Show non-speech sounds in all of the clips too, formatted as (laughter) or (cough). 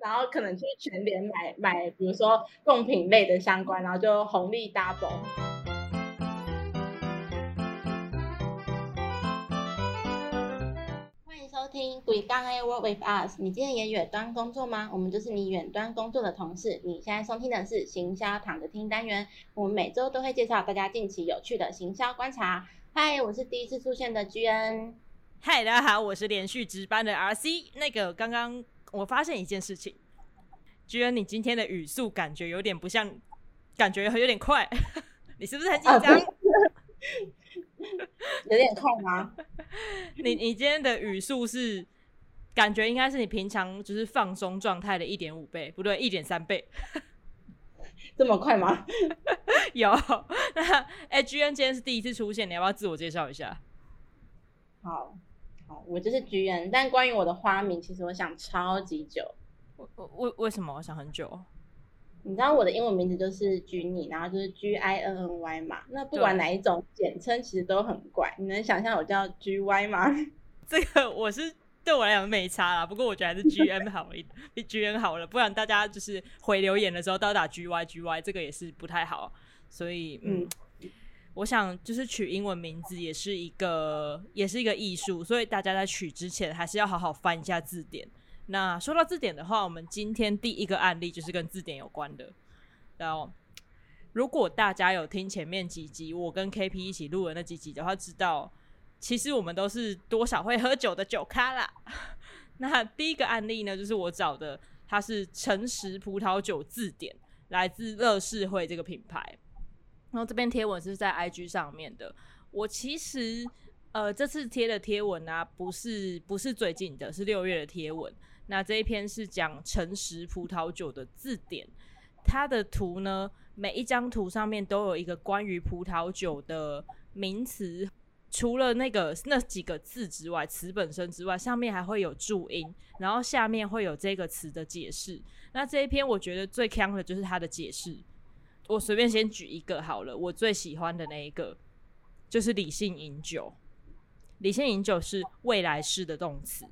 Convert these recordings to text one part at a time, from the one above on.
然后可能去全联买买，比如说贡品类的相关，然后就红利 double。欢迎收听《鬼刚 A Work with Us》。你今天也远端工作吗？我们就是你远端工作的同事。你现在收听的是行销躺着听单元，我们每周都会介绍大家近期有趣的行销观察。嗨，我是第一次出现的 G N。嗨，大家好，我是连续值班的 R C。那个刚刚我发现一件事情，G N，你今天的语速感觉有点不像，感觉有点快，(laughs) 你是不是很紧张？(laughs) 有点快吗？你你今天的语速是感觉应该是你平常就是放松状态的一点五倍，不对，一点三倍，(laughs) 这么快吗？有。那哎，G N 今天是第一次出现，你要不要自我介绍一下？好。我就是菊人，但关于我的花名，其实我想超级久。为为为什么我想很久？你知道我的英文名字就是 Ginny，然后就是 G I N N Y 嘛。那不管哪一种简称，其实都很怪。你能想象我叫 G Y 吗？(laughs) 这个我是对我来讲没差啦，不过我觉得还是 G M 好一点，比 G N 好了。不然大家就是回留言的时候都要打 G Y G Y，这个也是不太好。所以嗯。我想，就是取英文名字也是一个，也是一个艺术，所以大家在取之前还是要好好翻一下字典。那说到字典的话，我们今天第一个案例就是跟字典有关的。然后，如果大家有听前面几集我跟 KP 一起录的那几集的话，知道其实我们都是多少会喝酒的酒咖啦。(laughs) 那第一个案例呢，就是我找的，它是诚实葡萄酒字典，来自乐事会这个品牌。然后这篇贴文是在 IG 上面的。我其实呃这次贴的贴文啊，不是不是最近的，是六月的贴文。那这一篇是讲诚实葡萄酒的字典，它的图呢，每一张图上面都有一个关于葡萄酒的名词，除了那个那几个字之外，词本身之外，上面还会有注音，然后下面会有这个词的解释。那这一篇我觉得最强的就是它的解释。我随便先举一个好了，我最喜欢的那一个就是理性饮酒。理性饮酒是未来式的动词，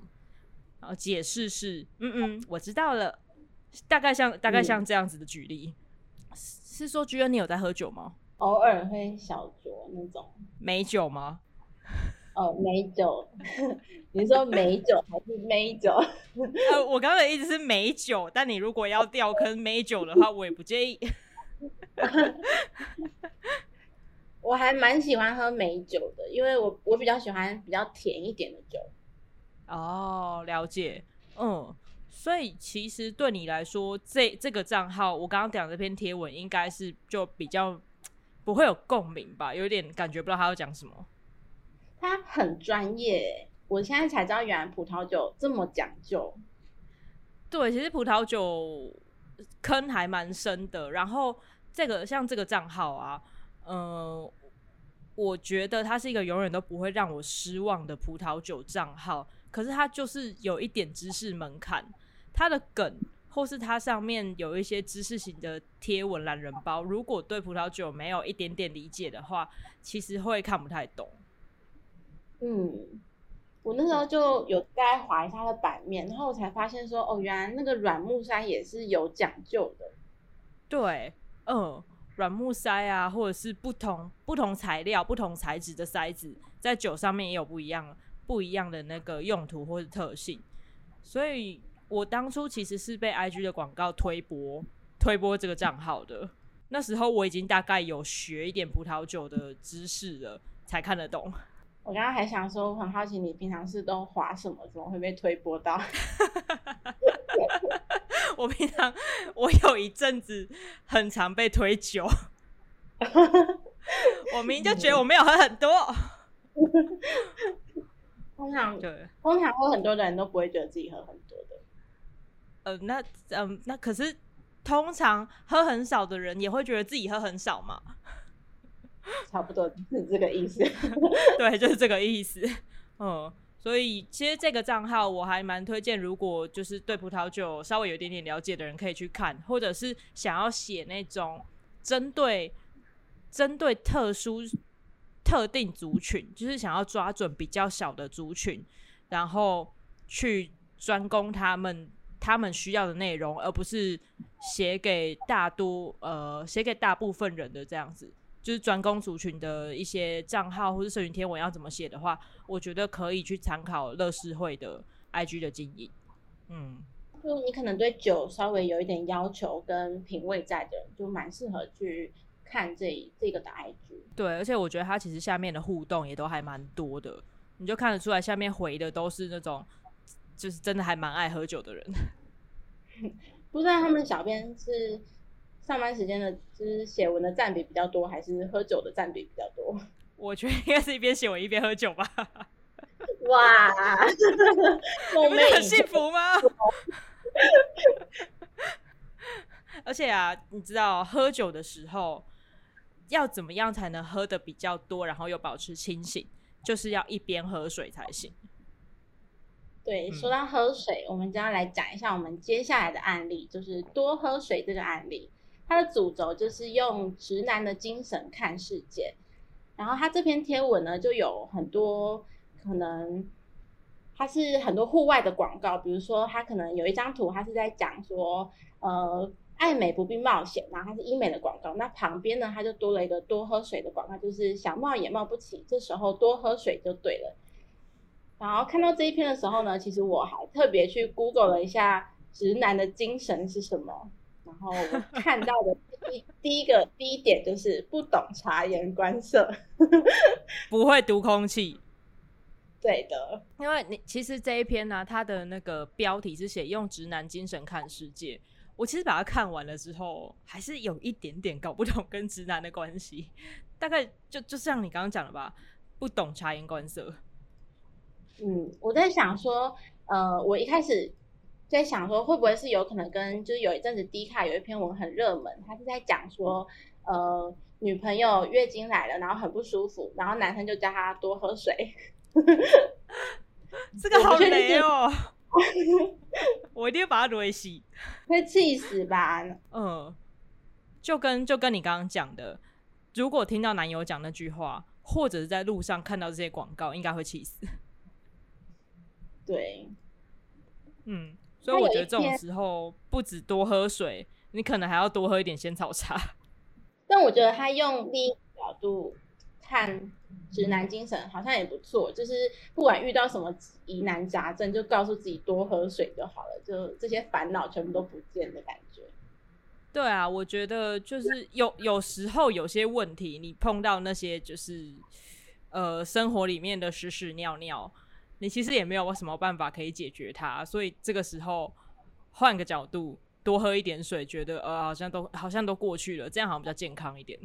然后解释是嗯嗯，我知道了，大概像大概像这样子的举例，是说居然你有在喝酒吗？偶尔会小酌那种美酒吗？(laughs) 哦，美酒，(laughs) 你说美酒还是美酒？(laughs) 呃，我刚刚的意思是美酒，但你如果要掉坑美酒的话，我也不介意。(laughs) 我还蛮喜欢喝美酒的，因为我我比较喜欢比较甜一点的酒。哦，了解，嗯，所以其实对你来说，这这个账号，我刚刚讲这篇贴文，应该是就比较不会有共鸣吧？有点感觉不到他要讲什么。他很专业，我现在才知道原来葡萄酒这么讲究。对，其实葡萄酒。坑还蛮深的，然后这个像这个账号啊，嗯，我觉得它是一个永远都不会让我失望的葡萄酒账号。可是它就是有一点知识门槛，它的梗或是它上面有一些知识型的贴文懒人包，如果对葡萄酒没有一点点理解的话，其实会看不太懂。嗯。我那时候就有在划一下它的版面，然后我才发现说，哦，原来那个软木塞也是有讲究的。对，嗯，软木塞啊，或者是不同不同材料、不同材质的塞子，在酒上面也有不一样、不一样的那个用途或者特性。所以我当初其实是被 IG 的广告推播推播这个账号的。那时候我已经大概有学一点葡萄酒的知识了，才看得懂。我刚刚还想说，很好奇你平常是都划什么，怎么会被推播到？(laughs) 我平常我有一阵子很常被推酒，我明明就觉得我没有喝很多。(laughs) 通常对，通常喝很多的人都不会觉得自己喝很多的。呃，那嗯，那可是通常喝很少的人也会觉得自己喝很少嘛。差不多是这个意思，(laughs) 对，就是这个意思。嗯，所以其实这个账号我还蛮推荐，如果就是对葡萄酒稍微有一点点了解的人可以去看，或者是想要写那种针对针对特殊特定族群，就是想要抓准比较小的族群，然后去专攻他们他们需要的内容，而不是写给大多呃写给大部分人的这样子。就是专攻族群的一些账号或者社群贴文要怎么写的话，我觉得可以去参考乐视会的 IG 的经营。嗯，就你可能对酒稍微有一点要求跟品味在的人，就蛮适合去看这这个的 IG。对，而且我觉得它其实下面的互动也都还蛮多的，你就看得出来下面回的都是那种就是真的还蛮爱喝酒的人。(laughs) 不知道他们小编是。上班时间的，就是写文的占比比较多，还是喝酒的占比比较多？我觉得应该是一边写文一边喝酒吧。哇，(laughs) 我们很幸福吗？(laughs) 而且啊，你知道喝酒的时候要怎么样才能喝的比较多，然后又保持清醒？就是要一边喝水才行。对，说到喝水，我们就要来讲一下我们接下来的案例，就是多喝水这个案例。它的主轴就是用直男的精神看世界，然后他这篇贴文呢，就有很多可能，它是很多户外的广告，比如说他可能有一张图，他是在讲说，呃，爱美不必冒险，然后它是医美的广告，那旁边呢，它就多了一个多喝水的广告，就是想冒也冒不起，这时候多喝水就对了。然后看到这一篇的时候呢，其实我还特别去 Google 了一下直男的精神是什么。然后我看到的第第一个第一点就是不懂察言观色，(laughs) 不会读空气。对的，因为你其实这一篇呢，它的那个标题是写用直男精神看世界。我其实把它看完了之后，还是有一点点搞不懂跟直男的关系。大概就就像你刚刚讲的吧，不懂察言观色。嗯，我在想说，呃，我一开始。在想说会不会是有可能跟就是有一阵子 D 卡有一篇文很热门，他是在讲说，呃，女朋友月经来了，然后很不舒服，然后男生就叫她多喝水。(laughs) 这个好雷哦！(laughs) 我一定要把它维洗，会气死吧？嗯，就跟就跟你刚刚讲的，如果听到男友讲那句话，或者是在路上看到这些广告，应该会气死。对，嗯。所以我觉得这种时候不止多喝水，你可能还要多喝一点仙草茶。(laughs) 但我觉得他用另一个角度看直男精神好像也不错，就是不管遇到什么疑难杂症，就告诉自己多喝水就好了，就这些烦恼全部都不见的感觉。对啊，我觉得就是有有时候有些问题，你碰到那些就是呃生活里面的屎屎尿尿。你其实也没有什么办法可以解决它，所以这个时候换个角度，多喝一点水，觉得呃好像都好像都过去了，这样好像比较健康一点。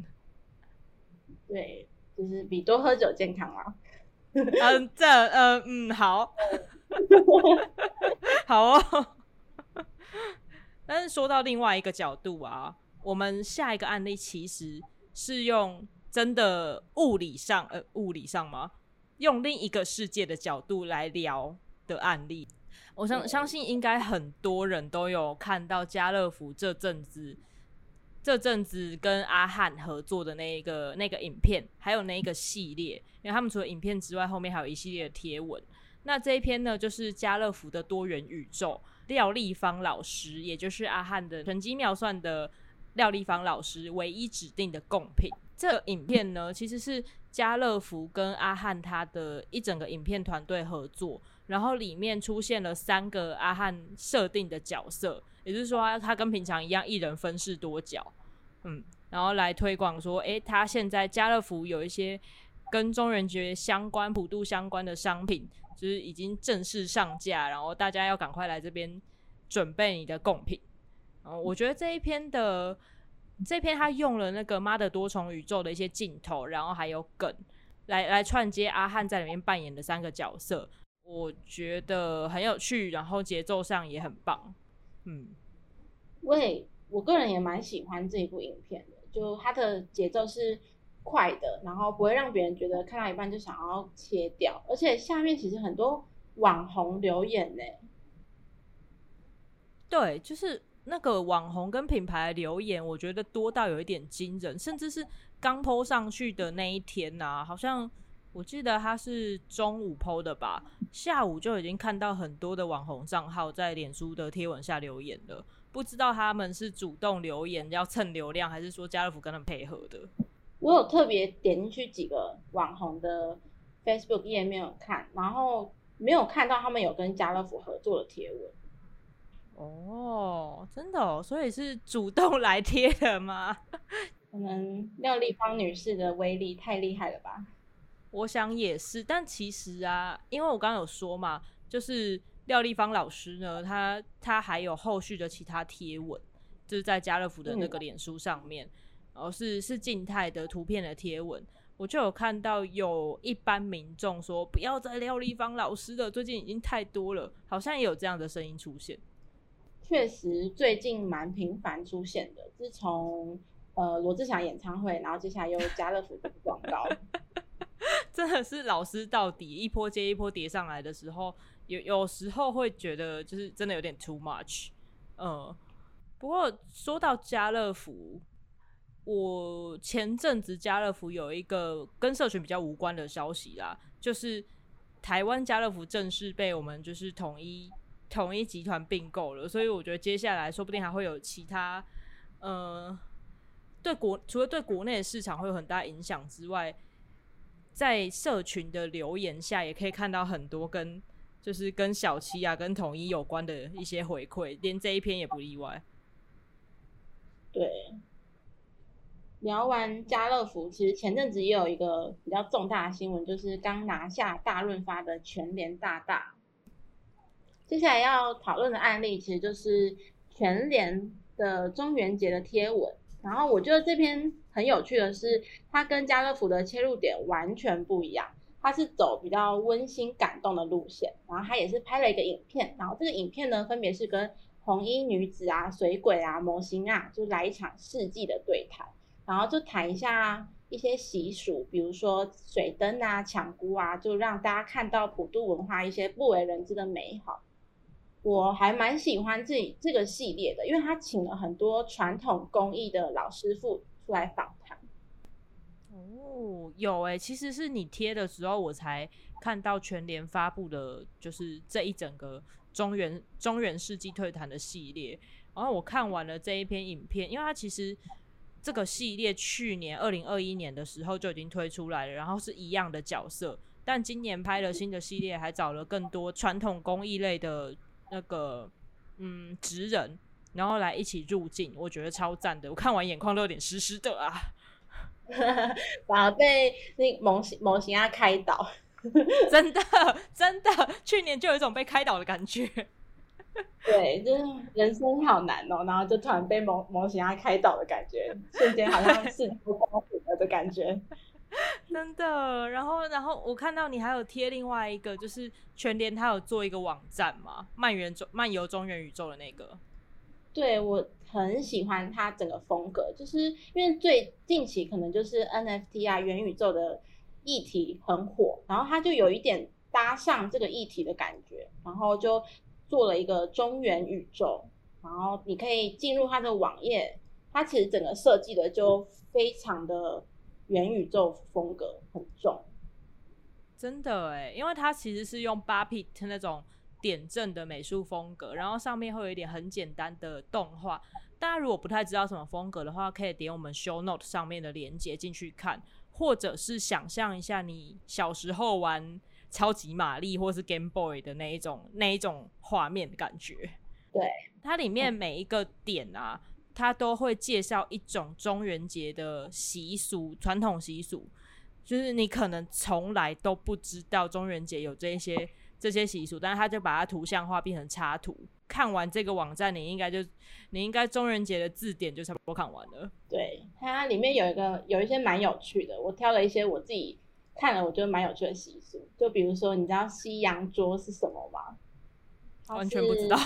对，就是比多喝酒健康啊。嗯，这呃嗯好，(laughs) 好哦。但是说到另外一个角度啊，我们下一个案例其实是用真的物理上呃物理上吗？用另一个世界的角度来聊的案例，我相相信应该很多人都有看到家乐福这阵子这阵子跟阿汉合作的那一个那个影片，还有那一个系列，因为他们除了影片之外，后面还有一系列的贴文。那这一篇呢，就是家乐福的多元宇宙廖立芳老师，也就是阿汉的神机妙算的廖立芳老师唯一指定的贡品。这影片呢，其实是。家乐福跟阿汉他的一整个影片团队合作，然后里面出现了三个阿汉设定的角色，也就是说他跟平常一样，一人分饰多角，嗯，然后来推广说，诶，他现在家乐福有一些跟中元节相关、普渡相关的商品，就是已经正式上架，然后大家要赶快来这边准备你的贡品。嗯，我觉得这一篇的。这篇他用了那个妈的多重宇宙的一些镜头，然后还有梗，来来串接阿汉在里面扮演的三个角色，我觉得很有趣，然后节奏上也很棒。嗯，喂，我个人也蛮喜欢这一部影片的，就它的节奏是快的，然后不会让别人觉得看到一半就想要切掉，而且下面其实很多网红留言呢。对，就是。那个网红跟品牌留言，我觉得多到有一点惊人，甚至是刚 PO 上去的那一天呐，好像我记得他是中午 PO 的吧，下午就已经看到很多的网红账号在脸书的贴文下留言了。不知道他们是主动留言要蹭流量，还是说家乐福跟他们配合的？我有特别点进去几个网红的 Facebook 页面看，然后没有看到他们有跟家乐福合作的贴文。哦，真的哦，所以是主动 (laughs) 来贴的吗？(laughs) 可能廖丽芳女士的威力太厉害了吧？我想也是，但其实啊，因为我刚刚有说嘛，就是廖丽芳老师呢，她她还有后续的其他贴文，就是在家乐福的那个脸书上面，然后是是静态的图片的贴文，我就有看到有一般民众说不要再廖丽芳老师的，最近已经太多了，好像也有这样的声音出现。确实，最近蛮频繁出现的，自从呃罗志祥演唱会，然后接下来又家乐福的广告。(laughs) 真的是老师到底一波接一波叠上来的时候，有有时候会觉得就是真的有点 too much。嗯，不过说到家乐福，我前阵子家乐福有一个跟社群比较无关的消息啦，就是台湾家乐福正式被我们就是统一统一集团并购了，所以我觉得接下来说不定还会有其他，呃，对国除了对国内的市场会有很大影响之外。在社群的留言下，也可以看到很多跟就是跟小七啊、跟统一有关的一些回馈，连这一篇也不例外。对，聊完家乐福，其实前阵子也有一个比较重大的新闻，就是刚拿下大润发的全联大大。接下来要讨论的案例，其实就是全联的中元节的贴文。然后我觉得这篇很有趣的是，它跟家乐福的切入点完全不一样。它是走比较温馨感动的路线，然后它也是拍了一个影片。然后这个影片呢，分别是跟红衣女子啊、水鬼啊、魔星啊，就来一场世纪的对谈。然后就谈一下一些习俗，比如说水灯啊、抢菇啊，就让大家看到普渡文化一些不为人知的美好。我还蛮喜欢这这个系列的，因为他请了很多传统工艺的老师傅出来访谈。哦，有诶，其实是你贴的时候，我才看到全联发布的，就是这一整个中原中原世纪退坛的系列。然后我看完了这一篇影片，因为它其实这个系列去年二零二一年的时候就已经推出来了，然后是一样的角色，但今年拍了新的系列，还找了更多传统工艺类的。那个嗯，职人，然后来一起入境，我觉得超赞的。我看完眼眶都有点湿湿的啊，(laughs) 反而被那模型模型啊开导，(laughs) 真的真的，去年就有一种被开导的感觉。对，就是人生好难哦，然后就突然被模模型啊开导的感觉，瞬间好像是不光谱了的感觉。(laughs) 真的，然后，然后我看到你还有贴另外一个，就是全联他有做一个网站嘛，漫游中漫游中原宇宙的那个。对我很喜欢它整个风格，就是因为最近期可能就是 NFT 啊元宇宙的议题很火，然后他就有一点搭上这个议题的感觉，然后就做了一个中原宇宙，然后你可以进入它的网页，它其实整个设计的就非常的。元宇宙风格很重，真的哎，因为它其实是用八 bit 那种点阵的美术风格，然后上面会有一点很简单的动画。大家如果不太知道什么风格的话，可以点我们 show note 上面的链接进去看，或者是想象一下你小时候玩超级玛丽或是 Game Boy 的那一种那一种画面的感觉。对，它里面每一个点啊。他都会介绍一种中元节的习俗，传统习俗，就是你可能从来都不知道中元节有这些这些习俗，但是他就把它图像化变成插图。看完这个网站，你应该就你应该中元节的字典就差不多看完了。对，它里面有一个有一些蛮有趣的，我挑了一些我自己看了我觉得蛮有趣的习俗，就比如说你知道西洋桌是什么吗？完全不知道。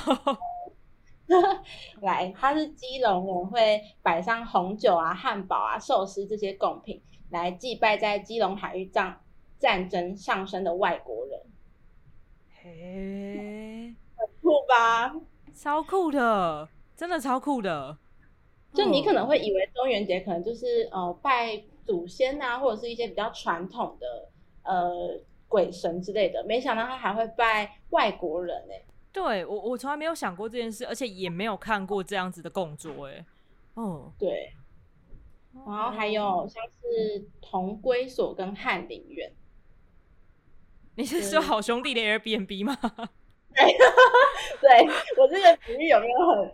(laughs) 来，它是基隆人会摆上红酒啊、汉堡啊、寿司这些贡品，来祭拜在基隆海域战战争上升的外国人。嘿，(laughs) 很酷吧？超酷的，真的超酷的。就你可能会以为中元节可能就是呃拜祖先啊，或者是一些比较传统的呃鬼神之类的，没想到他还会拜外国人哎。对我我从来没有想过这件事，而且也没有看过这样子的供桌哎。哦，对。然后还有像是同归所跟翰林院。你是说好兄弟的 Airbnb 吗？(laughs) 对，我这个比喻有没有很，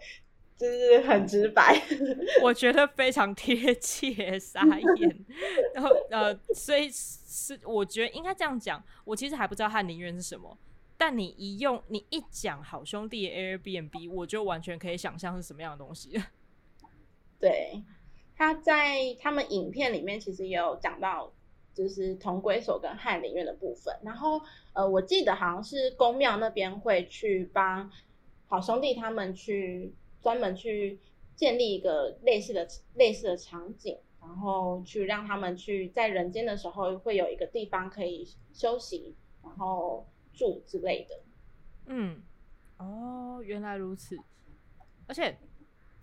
就是很直白？(laughs) 我觉得非常贴切，傻眼。(laughs) 然后呃，所以是我觉得应该这样讲。我其实还不知道翰林院是什么，但你一用你一讲好兄弟 Airbnb，我就完全可以想象是什么样的东西。(laughs) 对，他在他们影片里面其实也有讲到。就是同归所跟翰林院的部分，然后呃，我记得好像是宫庙那边会去帮好兄弟他们去专门去建立一个类似的类似的场景，然后去让他们去在人间的时候会有一个地方可以休息，然后住之类的。嗯，哦，原来如此，而且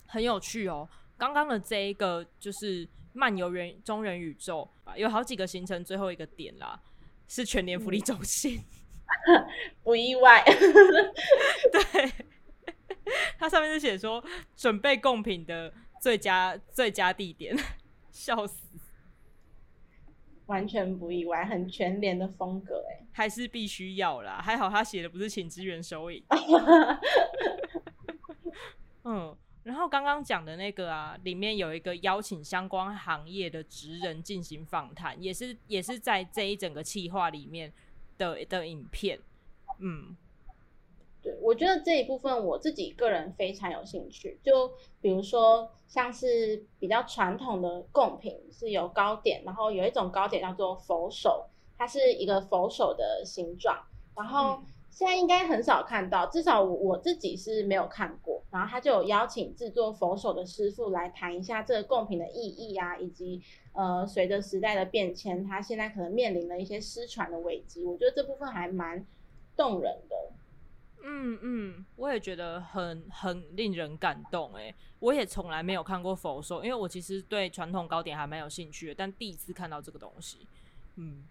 很有趣哦。刚刚的这一个就是。漫游人中人宇宙啊，有好几个行程，最后一个点啦，是全年福利中心，(laughs) 不意外。(laughs) 对，它上面是写说准备贡品的最佳最佳地点，笑死，完全不意外，很全联的风格哎，(laughs) 还是必须要啦，还好他写的不是请支援收银。(laughs) 嗯。然后刚刚讲的那个啊，里面有一个邀请相关行业的职人进行访谈，也是也是在这一整个企划里面的的影片。嗯，对，我觉得这一部分我自己个人非常有兴趣。就比如说像是比较传统的贡品是有糕点，然后有一种糕点叫做佛手，它是一个佛手的形状，然后。现在应该很少看到，至少我我自己是没有看过。然后他就有邀请制作佛手的师傅来谈一下这个贡品的意义啊，以及呃随着时代的变迁，他现在可能面临了一些失传的危机。我觉得这部分还蛮动人的。嗯嗯，我也觉得很很令人感动哎，我也从来没有看过佛手，因为我其实对传统糕点还蛮有兴趣的，但第一次看到这个东西，嗯，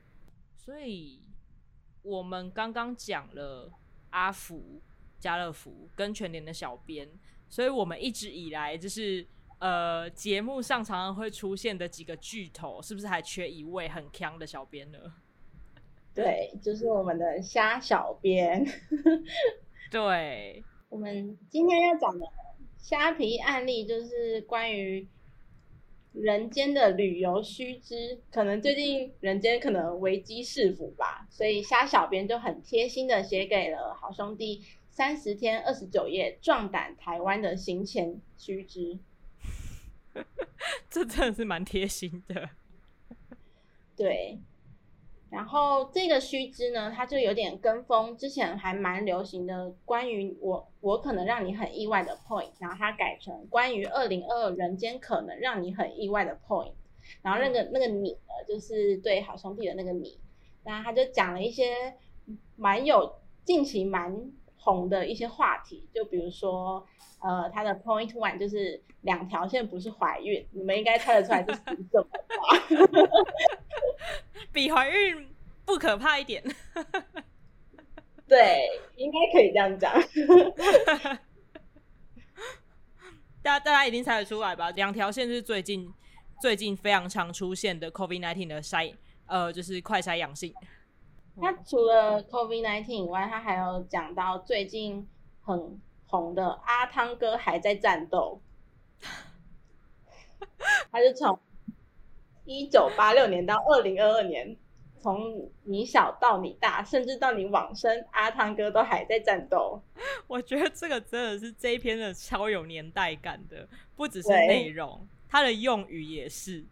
所以。我们刚刚讲了阿福、家乐福跟全年的小编，所以我们一直以来就是呃节目上常常会出现的几个巨头，是不是还缺一位很强的小编呢？对，就是我们的虾小编。(laughs) 对，我们今天要讲的虾皮案例就是关于。人间的旅游须知，可能最近人间可能危机四伏吧，所以虾小编就很贴心的写给了好兄弟三十天二十九夜壮胆台湾的行前须知，(laughs) 这真的是蛮贴心的，对。然后这个须知呢，它就有点跟风，之前还蛮流行的，关于我我可能让你很意外的 point，然后它改成关于二零二二人间可能让你很意外的 point，然后那个那个你呢，就是对好兄弟的那个你，然后他就讲了一些蛮有近期蛮红的一些话题，就比如说呃，他的 point one 就是两条线不是怀孕，你们应该猜得出来是什么吧？(laughs) 比怀孕不可怕一点，(laughs) 对，应该可以这样讲。(laughs) 大家大家一定猜得出来吧？两条线是最近最近非常常出现的 COVID nineteen 的筛，呃，就是快筛阳性。他除了 COVID nineteen 以外，他还有讲到最近很红的阿汤哥还在战斗，(laughs) 他是从。一九八六年到二零二二年，从你小到你大，甚至到你往生，阿汤哥都还在战斗。(laughs) 我觉得这个真的是这一篇的超有年代感的，不只是内容，他的用语也是。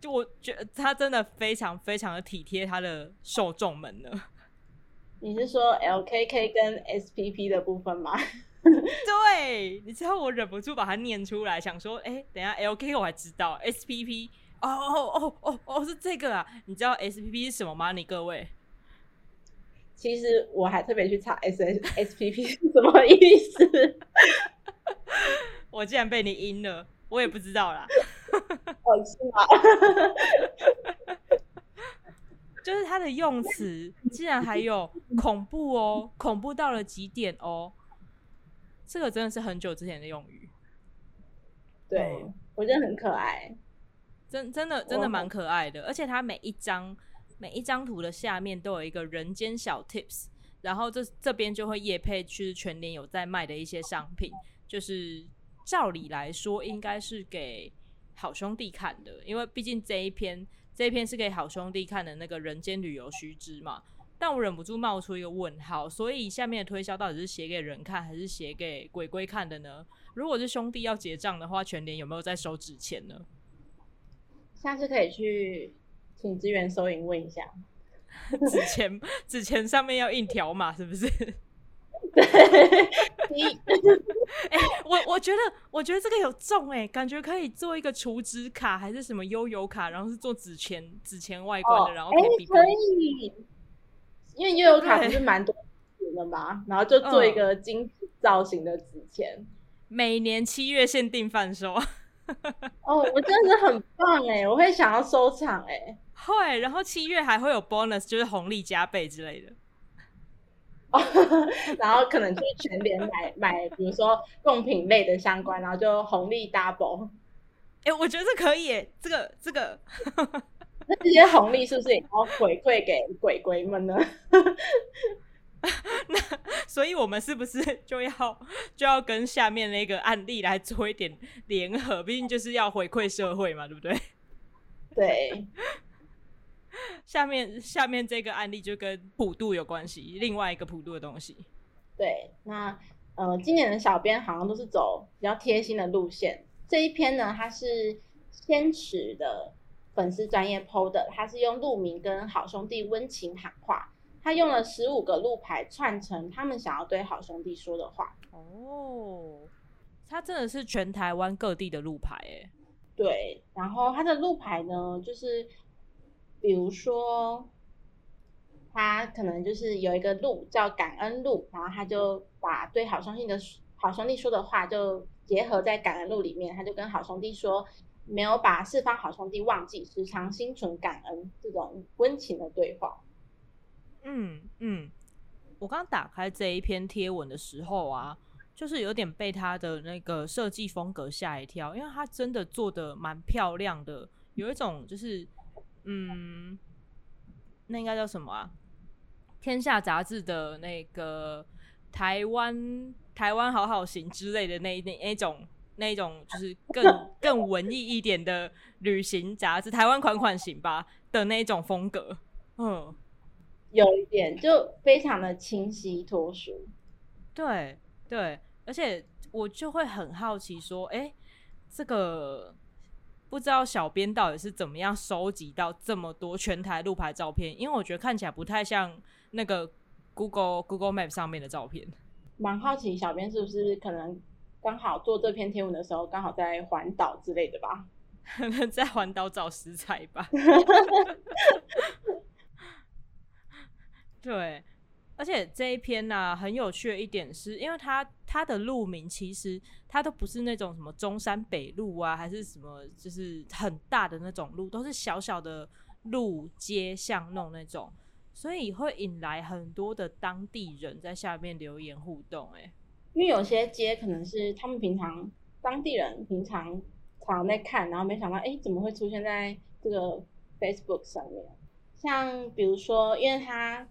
就我觉得他真的非常非常的体贴他的受众们呢。你是说 LKK 跟 SPP 的部分吗？(laughs) 对，你知道我忍不住把它念出来，想说，哎，等下 LKK 我还知道，SPP。哦哦哦哦哦，是这个啊！你知道 S P P 是什么吗？你各位，其实我还特别去查 S S (laughs) S P P 是什么意思。(laughs) 我竟然被你阴了，我也不知道啦。(laughs) 哦，是吗？(laughs) 就是他的用词竟然还有恐怖哦，恐怖到了极点哦，这个真的是很久之前的用语。对，我觉得很可爱，真真的真的蛮可爱的，而且它每一张每一张图的下面都有一个人间小 tips，然后这这边就会夜配去全年有在卖的一些商品，就是照理来说应该是给好兄弟看的，因为毕竟这一篇这一篇是给好兄弟看的那个人间旅游须知嘛。但我忍不住冒出一个问号，所以下面的推销到底是写给人看，还是写给鬼鬼看的呢？如果是兄弟要结账的话，全年有没有在收纸钱呢？下次可以去请资源收银问一下，(laughs) 纸钱纸钱上面要印条码是不是？(laughs) 对，(laughs) 哎，我我觉得我觉得这个有中哎，感觉可以做一个储值卡还是什么悠游卡，然后是做纸钱纸钱外观的，然后可以可以。因为悠游卡不是蛮多钱的嘛，然后就做一个精致造型的纸钱，每年七月限定贩售。(laughs) 哦，我真的是很棒哎，我会想要收藏哎。会，然后七月还会有 bonus，就是红利加倍之类的。哦，(laughs) 然后可能就是全年买买，比如说贡品类的相关，然后就红利 double。哎，我觉得可以，这个这个。那这些红利是不是也要回馈给鬼鬼们呢？(laughs) 那所以，我们是不是就要就要跟下面那个案例来做一点联合？毕竟就是要回馈社会嘛，对不对？(laughs) 对。下面下面这个案例就跟普渡有关系，另外一个普渡的东西。对，那呃，今年的小编好像都是走比较贴心的路线。这一篇呢，它是坚持的。粉丝专业 PO 的，他是用路名跟好兄弟温情喊话，他用了十五个路牌串成他们想要对好兄弟说的话。哦，他真的是全台湾各地的路牌哎。对，然后他的路牌呢，就是比如说，他可能就是有一个路叫感恩路，然后他就把对好兄弟的好兄弟说的话就结合在感恩路里面，他就跟好兄弟说。没有把四方好兄弟忘记，时常心存感恩，这种温情的对话。嗯嗯，我刚打开这一篇贴文的时候啊，就是有点被他的那个设计风格吓一跳，因为他真的做的蛮漂亮的，有一种就是嗯，那应该叫什么啊？天下杂志的那个台湾台湾好好行之类的那那那种。那种就是更更文艺一点的旅行杂志，台湾款款行吧的那种风格，嗯，有一点就非常的清晰脱俗，对对，而且我就会很好奇说，哎，这个不知道小编到底是怎么样收集到这么多全台路牌照片，因为我觉得看起来不太像那个 Google Google Map 上面的照片，蛮好奇小编是不是可能。刚好做这篇贴文的时候，刚好在环岛之类的吧，可能在环岛找食材吧。(laughs) 对，而且这一篇呢，很有趣的一点是，因为它它的路名其实它都不是那种什么中山北路啊，还是什么就是很大的那种路，都是小小的路街巷弄那种，所以会引来很多的当地人在下面留言互动。哎。因为有些街可能是他们平常当地人平常常在看，然后没想到，哎，怎么会出现在这个 Facebook 上面？像比如说，因为它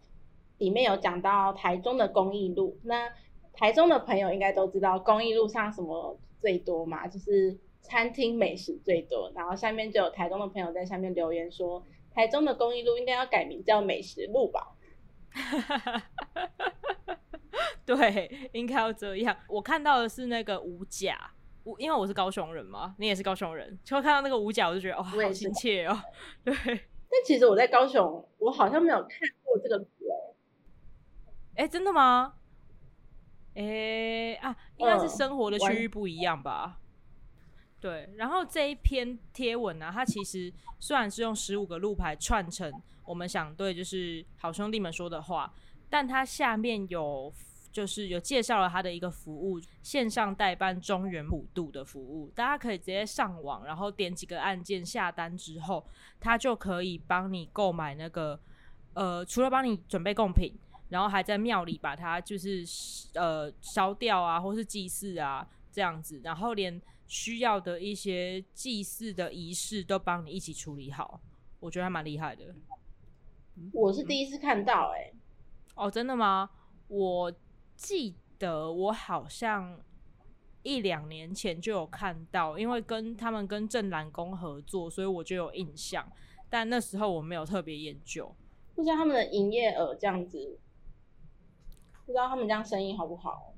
里面有讲到台中的公益路，那台中的朋友应该都知道公益路上什么最多嘛，就是餐厅美食最多。然后下面就有台中的朋友在下面留言说，台中的公益路应该要改名叫美食路吧。(laughs) 对，应该要这样。我看到的是那个五甲，我因为我是高雄人嘛，你也是高雄人，就看到那个五甲，我就觉得哇，好亲切哦。(laughs) 对，但其实我在高雄，我好像没有看过这个图哎，真的吗？哎啊，应该是生活的区域不一样吧。对，然后这一篇贴文呢，它其实虽然是用十五个路牌串成我们想对就是好兄弟们说的话，但它下面有。就是有介绍了它的一个服务，线上代办中原普渡的服务，大家可以直接上网，然后点几个按键下单之后，它就可以帮你购买那个呃，除了帮你准备贡品，然后还在庙里把它就是呃烧掉啊，或是祭祀啊这样子，然后连需要的一些祭祀的仪式都帮你一起处理好，我觉得还蛮厉害的。我是第一次看到，哎，哦，真的吗？我记得我好像一两年前就有看到，因为跟他们跟正蓝宫合作，所以我就有印象。但那时候我没有特别研究，不知道他们的营业额这样子，不知道他们这样生意好不好？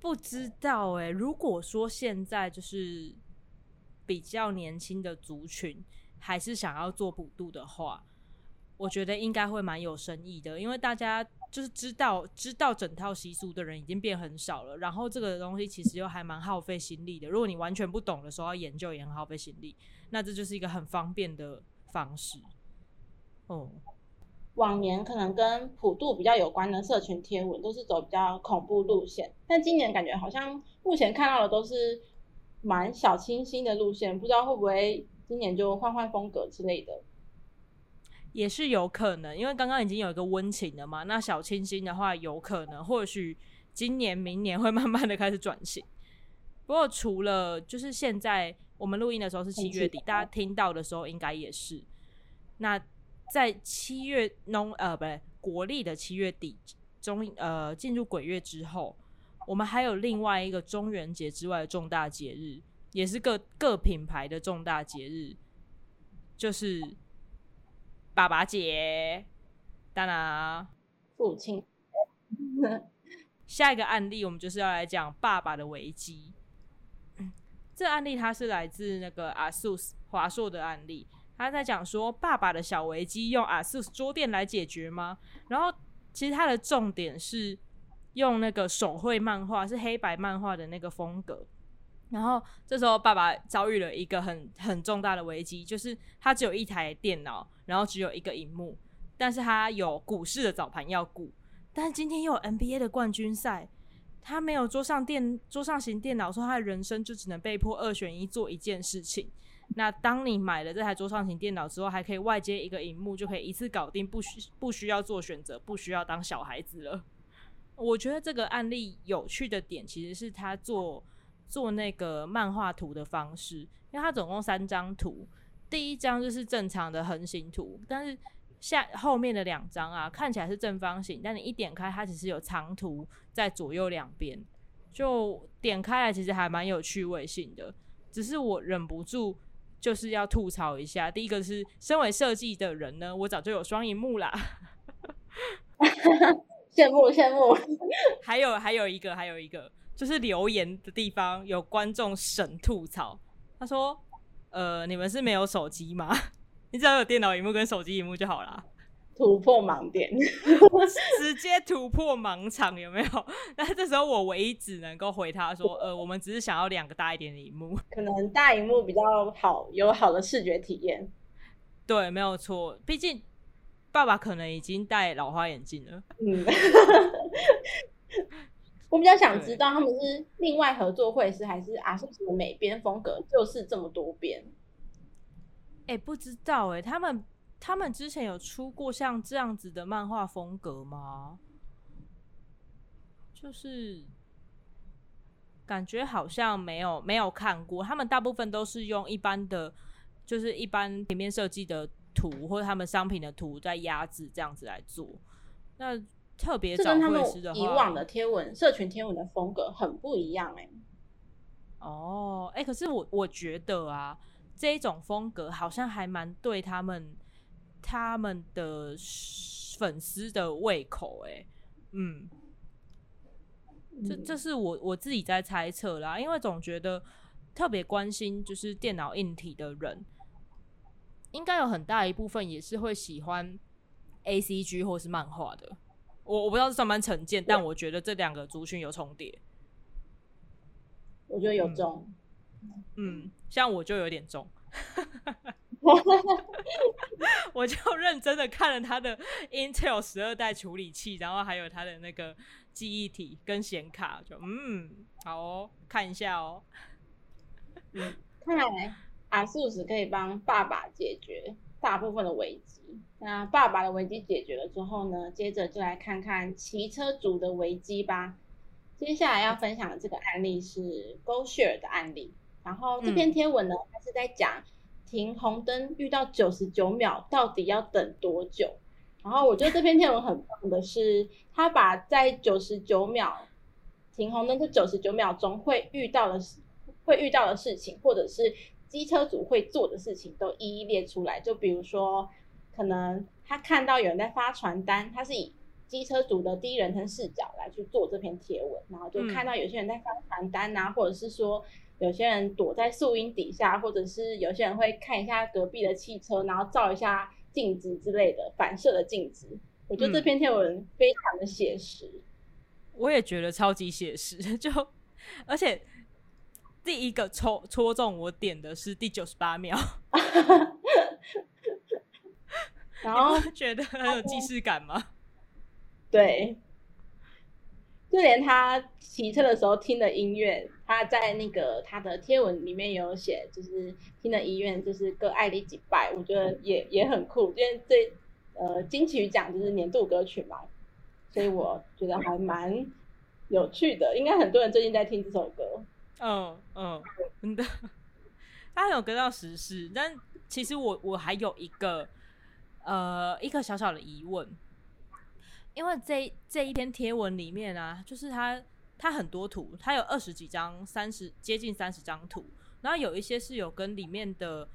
不知道哎。如果说现在就是比较年轻的族群，还是想要做补度的话。我觉得应该会蛮有生意的，因为大家就是知道知道整套习俗的人已经变很少了，然后这个东西其实又还蛮耗费心力的。如果你完全不懂的时候要研究也很耗费心力，那这就是一个很方便的方式。哦，往年可能跟普渡比较有关的社群贴文都是走比较恐怖路线，但今年感觉好像目前看到的都是蛮小清新的路线，不知道会不会今年就换换风格之类的。也是有可能，因为刚刚已经有一个温情了嘛。那小清新的话，有可能或许今年、明年会慢慢的开始转型。不过除了就是现在我们录音的时候是七月底，大家听到的时候应该也是。那在七月农呃不对国历的七月底中呃进入鬼月之后，我们还有另外一个中元节之外的重大节日，也是各各品牌的重大节日，就是。爸爸节，当然，父亲。(laughs) 下一个案例，我们就是要来讲爸爸的危机。(clears throat) 这案例它是来自那个 ASUS 华硕的案例，他在讲说爸爸的小危机用 ASUS 桌垫来解决吗？然后其实他的重点是用那个手绘漫画，是黑白漫画的那个风格。然后这时候，爸爸遭遇了一个很很重大的危机，就是他只有一台电脑，然后只有一个荧幕，但是他有股市的早盘要顾，但是今天又有 NBA 的冠军赛，他没有桌上电桌上型电脑，说他的人生就只能被迫二选一做一件事情。那当你买了这台桌上型电脑之后，还可以外接一个荧幕，就可以一次搞定，不需不需要做选择，不需要当小孩子了。我觉得这个案例有趣的点，其实是他做。做那个漫画图的方式，因为它总共三张图，第一张就是正常的横行图，但是下后面的两张啊，看起来是正方形，但你一点开，它其实有长图在左右两边，就点开来其实还蛮有趣味性的。只是我忍不住就是要吐槽一下，第一个是身为设计的人呢，我早就有双荧幕啦，(laughs) 羡慕羡慕，还有还有一个还有一个。就是留言的地方有观众神吐槽，他说：“呃，你们是没有手机吗？(laughs) 你只要有电脑荧幕跟手机荧幕就好啦。突破盲点，(laughs) 直接突破盲场有没有？(laughs) 那这时候我唯一只能够回他说：呃，我们只是想要两个大一点的荧幕，(laughs) 可能大荧幕比较好，有好的视觉体验。对，没有错，毕竟爸爸可能已经戴老花眼镜了。嗯。我比较想知道他们是另外合作会是还是啊？是什么美编风格就是这么多变？哎，不知道哎，他们他们之前有出过像这样子的漫画风格吗？就是感觉好像没有没有看过，他们大部分都是用一般的，就是一般平面设计的图或者他们商品的图在压制这样子来做，那。特别这跟他们以往的贴文、社群贴文的风格很不一样哎。哦，哎，可是我我觉得啊，这一种风格好像还蛮对他们他们的粉丝的胃口哎。嗯，这这是我我自己在猜测啦，因为总觉得特别关心就是电脑硬体的人，应该有很大一部分也是会喜欢 A C G 或是漫画的。我我不知道是上班成见，但我觉得这两个族群有重叠。我觉得有重，嗯，像我就有点重，(laughs) 我就认真的看了他的 Intel 十二代处理器，然后还有他的那个记忆体跟显卡，就嗯，好哦，看一下哦。(laughs) 嗯，看来 ASUS 可以帮爸爸解决大部分的危机。那爸爸的危机解决了之后呢，接着就来看看骑车族的危机吧。接下来要分享的这个案例是 Go Share 的案例。然后这篇贴文呢，它是在讲停红灯遇到九十九秒到底要等多久。然后我觉得这篇贴文很棒的是，他把在九十九秒停红灯这九十九秒钟会遇到的事、会遇到的事情，或者是机车主会做的事情，都一一列出来。就比如说，可能他看到有人在发传单，他是以机车主的第一人称视角来去做这篇贴文，然后就看到有些人在发传单啊，或者是说有些人躲在树荫底下，或者是有些人会看一下隔壁的汽车，然后照一下。镜子之类的反射的镜子，我觉得这篇贴文非常的写实。我也觉得超级写实，就而且第一个戳戳中我点的是第九十八秒，(laughs) 然后觉得很有既视感吗？对。就连他骑车的时候听的音乐，他在那个他的贴文里面有写，就是听的音乐就是歌《爱你几拜》，我觉得也也很酷。因为这呃金曲奖就是年度歌曲嘛，所以我觉得还蛮有趣的。应该很多人最近在听这首歌。嗯嗯，真的，(laughs) 他有跟到时事。但其实我我还有一个呃一个小小的疑问。因为这这一篇贴文里面啊，就是它它很多图，它有二十几张，三十接近三十张图，然后有一些是有跟里面的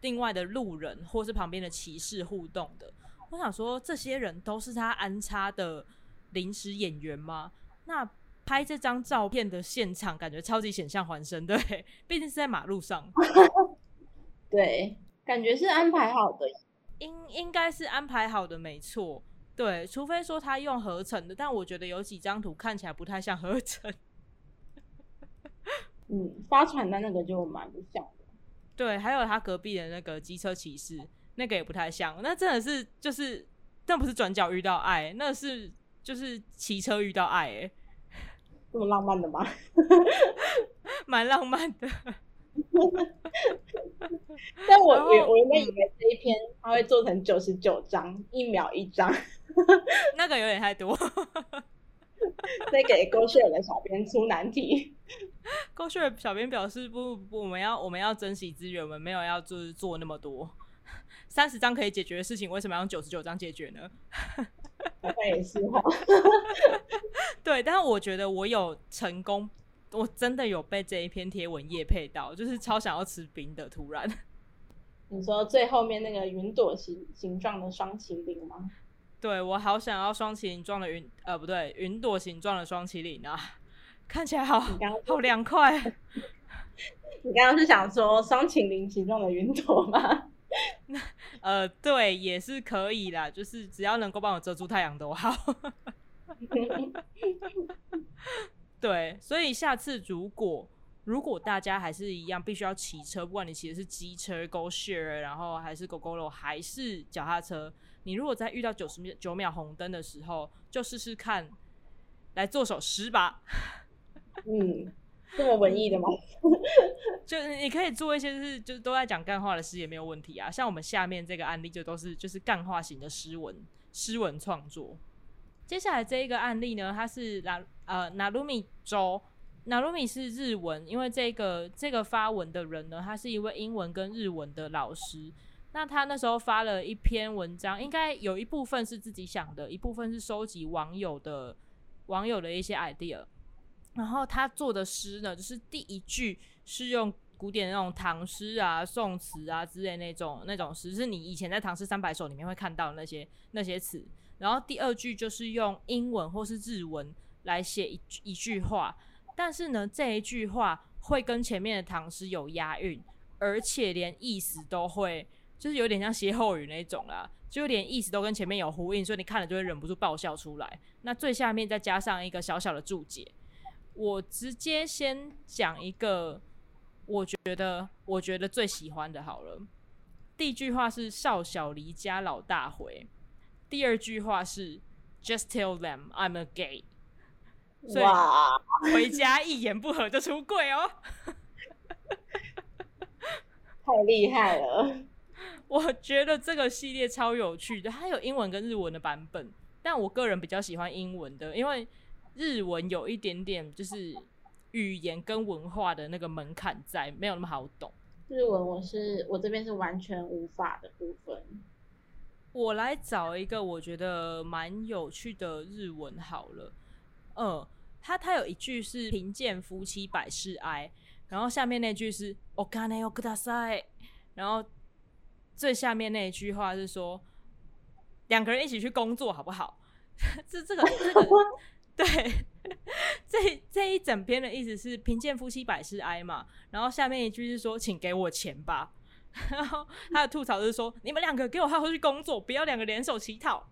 另外的路人或是旁边的骑士互动的。我想说，这些人都是他安插的临时演员吗？那拍这张照片的现场感觉超级险象环生，对，毕竟是在马路上。(laughs) 对，感觉是安排好的，应应该是安排好的，没错。对，除非说他用合成的，但我觉得有几张图看起来不太像合成。(laughs) 嗯，发传单那个就蛮不像的。对，还有他隔壁的那个机车骑士，那个也不太像。那真的是就是，那不是转角遇到爱，那是就是骑车遇到爱，哎，(laughs) 这么浪漫的吗？(laughs) 蛮浪漫的。但我我我原本以为这一篇他会做成九十九张，一秒一张。(laughs) 那个有点太多，(laughs) 再给勾血的小编出难题。勾血小编表示不不，我们要我们要珍惜资源，我们没有要就是做那么多。三十张可以解决的事情，为什么要用九十九张解决呢？好像也是哈。(laughs) 对，但是我觉得我有成功，我真的有被这一篇贴文夜配到，就是超想要吃冰的。突然，你说最后面那个云朵形形状的双麒麟吗？对我好想要双麒麟状的云，呃，不对，云朵形状的双麒麟啊，看起来好好凉快。(laughs) 你刚刚是想说双麒麟形状的云朵吗？(laughs) 呃，对，也是可以啦，就是只要能够帮我遮住太阳都好。(laughs) 对，所以下次如果如果大家还是一样必须要骑车，不管你骑的是机车、Go Share，然后还是狗狗路，还是脚踏车。你如果在遇到九十秒九秒红灯的时候，就试试看，来做首诗吧。(laughs) 嗯，这么文艺的吗？(laughs) 就你可以做一些是，就是都在讲干话的诗也没有问题啊。像我们下面这个案例就都是就是干话型的诗文，诗文创作。接下来这一个案例呢，它是拿呃拿鲁米州，拿鲁米是日文，因为这个这个发文的人呢，他是一位英文跟日文的老师。那他那时候发了一篇文章，应该有一部分是自己想的，一部分是收集网友的网友的一些 idea。然后他做的诗呢，就是第一句是用古典那种唐诗啊、宋词啊之类那种那种诗，是你以前在《唐诗三百首》里面会看到的那些那些词。然后第二句就是用英文或是日文来写一一句话，但是呢，这一句话会跟前面的唐诗有押韵，而且连意思都会。就是有点像歇后语那种啦，就连意思都跟前面有呼应，所以你看了就会忍不住爆笑出来。那最下面再加上一个小小的注解，我直接先讲一个，我觉得我觉得最喜欢的好了。第一句话是少小离家老大回，第二句话是 Just tell them I'm a gay。哇，回家一言不合就出柜哦，(laughs) 太厉害了。我觉得这个系列超有趣的，它有英文跟日文的版本，但我个人比较喜欢英文的，因为日文有一点点就是语言跟文化的那个门槛在，没有那么好懂。日文我是我这边是完全无法的部分。我来找一个我觉得蛮有趣的日文好了，嗯，他他有一句是“贫贱夫妻百事哀”，然后下面那句是“お金をください”，然后最下面那一句话是说两个人一起去工作好不好？(laughs) 这这个这个(laughs) 对，这这一整篇的意思是“贫贱夫妻百事哀”嘛，然后下面一句是说“请给我钱吧”。然后他的吐槽是说：“你们两个给我好好去工作，不要两个联手乞讨。”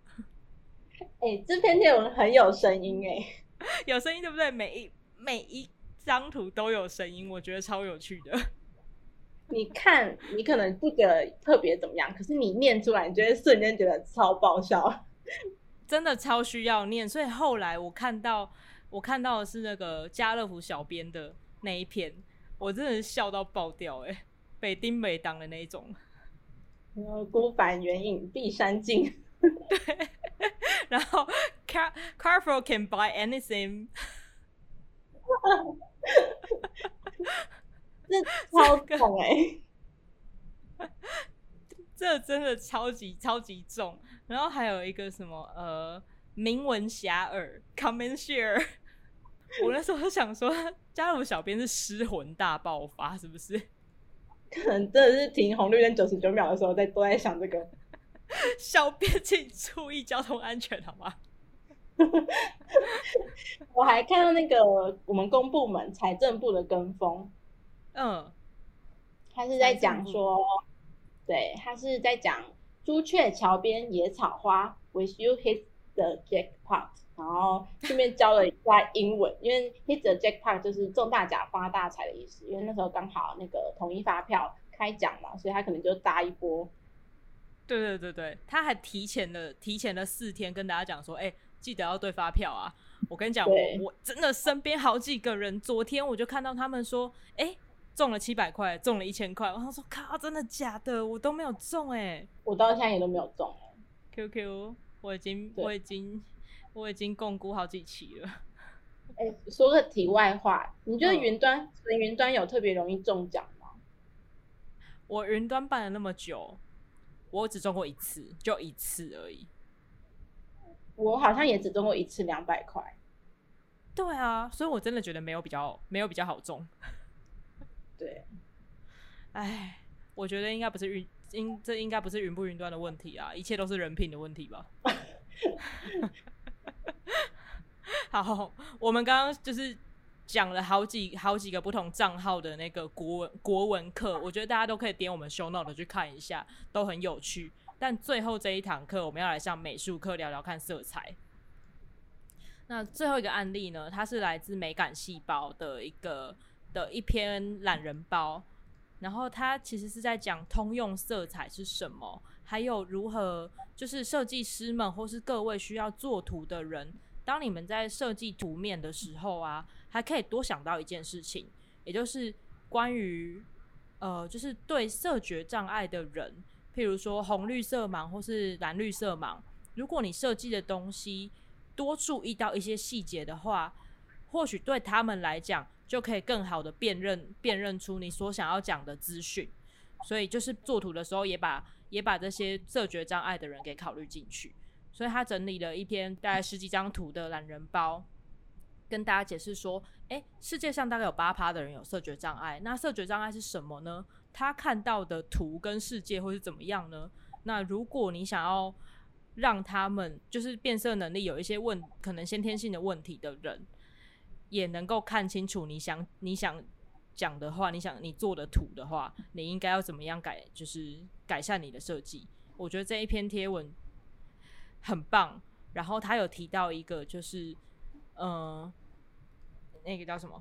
哎，这篇内文很有声音哎， 有声音对不对？每一每一张图都有声音，我觉得超有趣的。(laughs) 你看，你可能不觉得特别怎么样，可是你念出来，你就会瞬间觉得超爆笑，真的超需要念。所以后来我看到，我看到的是那个家乐福小编的那一篇，我真的是笑到爆掉哎。北丁北当的那一种，然后孤帆远影碧山尽。(laughs) 对，(laughs) 然后 Car Carful can buy anything。(laughs) 这 (laughs) 超重哎！(laughs) 这真的超级超级重。然后还有一个什么呃，名闻遐迩，Come and share。我那时候想说，加入小编是失魂大爆发，是不是？可能真的是停红绿灯九十九秒的时候，在都在想这个。小编，请注意交通安全，好吗？(laughs) 我还看到那个我们公部门财政部的跟风，嗯，他是在讲说，对他是在讲朱雀桥边野草花，With you hit the jackpot，然后顺便教了一下英文，(laughs) 因为 hit the jackpot 就是中大奖发大财的意思，因为那时候刚好那个统一发票开奖嘛，所以他可能就搭一波。对对对对，他还提前了提前了四天跟大家讲说，哎，记得要对发票啊！我跟你讲，我我真的身边好几个人，昨天我就看到他们说，哎，中了七百块，中了一千块，然后说，靠，真的假的？我都没有中哎，我到现在也都没有中哎 QQ，我已经我已经我已经共估好几期了。哎，说个题外话，你觉得云端云端有特别容易中奖吗？我云端办了那么久。我只中过一次，就一次而已。我好像也只中过一次，两百块。对啊，所以我真的觉得没有比较，没有比较好中。对，(laughs) 哎，我觉得应该不是云，应这应该不是云不云端的问题啊，一切都是人品的问题吧。(laughs) 好，我们刚刚就是。讲了好几好几个不同账号的那个国文国文课，我觉得大家都可以点我们 show note 去看一下，都很有趣。但最后这一堂课，我们要来上美术课，聊聊看色彩。那最后一个案例呢，它是来自美感细胞的一个的一篇懒人包，然后它其实是在讲通用色彩是什么，还有如何就是设计师们或是各位需要做图的人，当你们在设计图面的时候啊。还可以多想到一件事情，也就是关于呃，就是对色觉障碍的人，譬如说红绿色盲或是蓝绿色盲，如果你设计的东西多注意到一些细节的话，或许对他们来讲就可以更好的辨认辨认出你所想要讲的资讯。所以就是做图的时候，也把也把这些色觉障碍的人给考虑进去。所以他整理了一篇大概十几张图的懒人包。跟大家解释说，诶，世界上大概有八趴的人有色觉障碍。那色觉障碍是什么呢？他看到的图跟世界会是怎么样呢？那如果你想要让他们就是变色能力有一些问，可能先天性的问题的人，也能够看清楚你想你想讲的话，你想你做的图的话，你应该要怎么样改，就是改善你的设计。我觉得这一篇贴文很棒。然后他有提到一个，就是嗯。那个叫什么？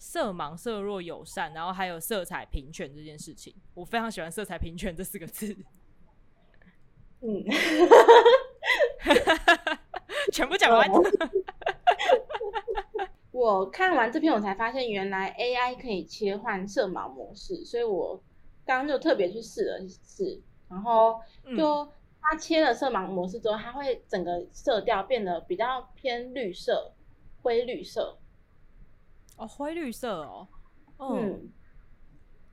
色盲、色弱、友善，然后还有色彩平权这件事情，我非常喜欢“色彩平权”这四个字。嗯，(laughs) 全部讲完。(laughs) 我看完这篇，我才发现原来 AI 可以切换色盲模式，所以我刚刚就特别去试了试。然后就它切了色盲模式之后，它会整个色调变得比较偏绿色、灰绿色。哦，灰绿色哦。嗯，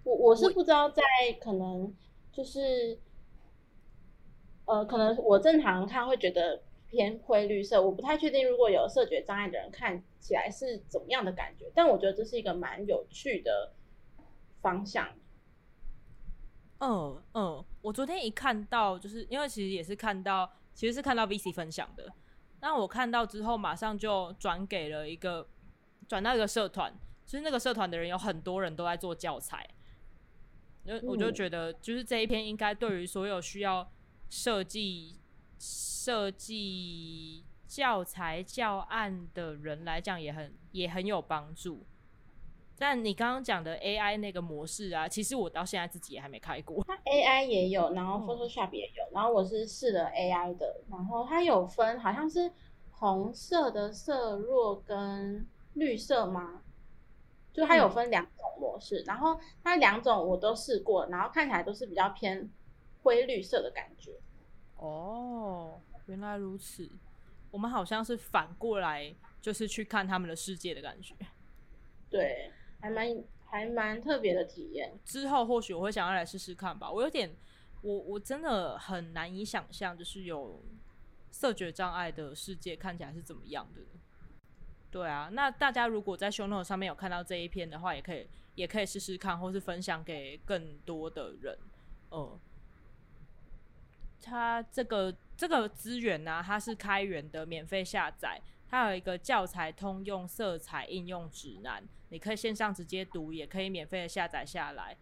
我我是不知道在可能就是，呃，可能我正常看会觉得偏灰绿色，我不太确定如果有视觉障碍的人看起来是怎么样的感觉，但我觉得这是一个蛮有趣的方向。嗯嗯，我昨天一看到，就是因为其实也是看到，其实是看到 VC 分享的，那我看到之后马上就转给了一个，转到一个社团。其实那个社团的人有很多人都在做教材，就我就觉得，就是这一篇应该对于所有需要设计设计教材教案的人来讲，也很也很有帮助。但你刚刚讲的 AI 那个模式啊，其实我到现在自己也还没开过。它 AI 也有，然后 Photoshop 也有，然后我是试了 AI 的，然后它有分，好像是红色的色弱跟绿色吗？就它有分两种模式，然后它两种我都试过，然后看起来都是比较偏灰绿色的感觉。哦，原来如此。我们好像是反过来，就是去看他们的世界的感觉。对，还蛮还蛮特别的体验。之后或许我会想要来试试看吧。我有点，我我真的很难以想象，就是有色觉障碍的世界看起来是怎么样的。对啊，那大家如果在 show note 上面有看到这一篇的话，也可以也可以试试看，或是分享给更多的人。嗯，它这个这个资源呢，它是开源的，免费下载。它有一个教材通用色彩应用指南，你可以线上直接读，也可以免费的下载下来。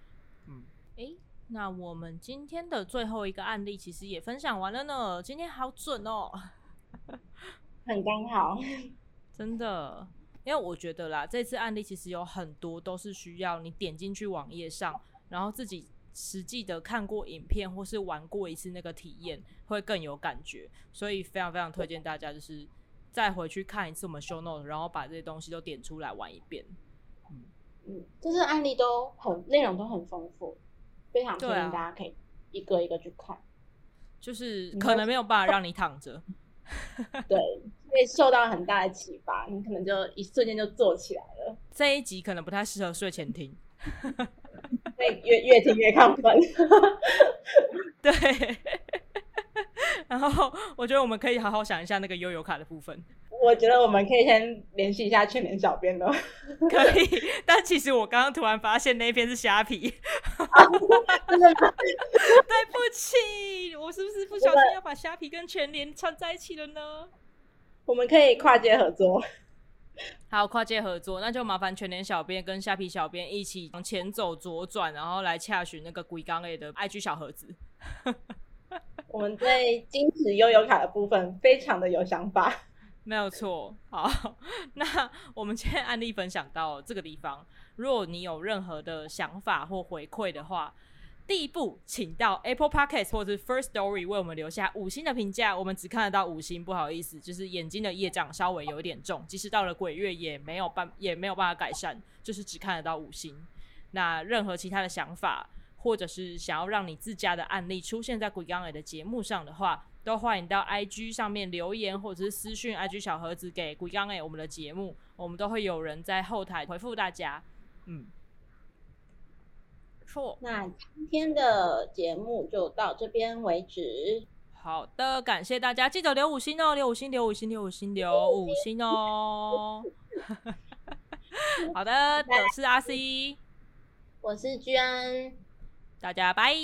嗯，诶，那我们今天的最后一个案例其实也分享完了呢。今天好准哦，很刚好。(laughs) 真的，因为我觉得啦，这次案例其实有很多都是需要你点进去网页上，然后自己实际的看过影片或是玩过一次那个体验，会更有感觉。所以非常非常推荐大家，就是再回去看一次我们 show note，然后把这些东西都点出来玩一遍。嗯嗯，这些案例都很内容都很丰富，非常推荐大家可以一个一个去看。就是可能没有办法让你躺着。(laughs) 对，会受到很大的启发，你可能就一瞬间就做起来了。这一集可能不太适合睡前听，(laughs) 会越越听越亢奋。对，然后我觉得我们可以好好想一下那个悠游卡的部分。我觉得我们可以先联系一下全年小编的，可以。但其实我刚刚突然发现那篇是虾皮，(laughs) 真的吗？对不起，我是不是不小心要把虾皮跟全联串在一起了呢？我们可以跨界合作，(laughs) 好，跨界合作，那就麻烦全年小编跟虾皮小编一起往前走左转，然后来洽询那个鬼刚 A 的 IG 小盒子。(laughs) 我们对金子悠游卡的部分非常的有想法。没有错，好，那我们今天案例分享到这个地方。如果你有任何的想法或回馈的话，第一步，请到 Apple Podcast 或者 First Story 为我们留下五星的评价。我们只看得到五星，不好意思，就是眼睛的业障稍微有点重，即使到了鬼月也没有办也没有办法改善，就是只看得到五星。那任何其他的想法，或者是想要让你自家的案例出现在鬼刚伟的节目上的话，都欢迎到 IG 上面留言，或者是私讯 IG 小盒子给鬼刚诶，我们的节目，我们都会有人在后台回复大家。嗯，错。那今天的节目就到这边为止。好的，感谢大家，记得留五星哦，留五星，留五星，留五星，留五星哦。(laughs) 好的，我是阿 C，我是娟，大家拜。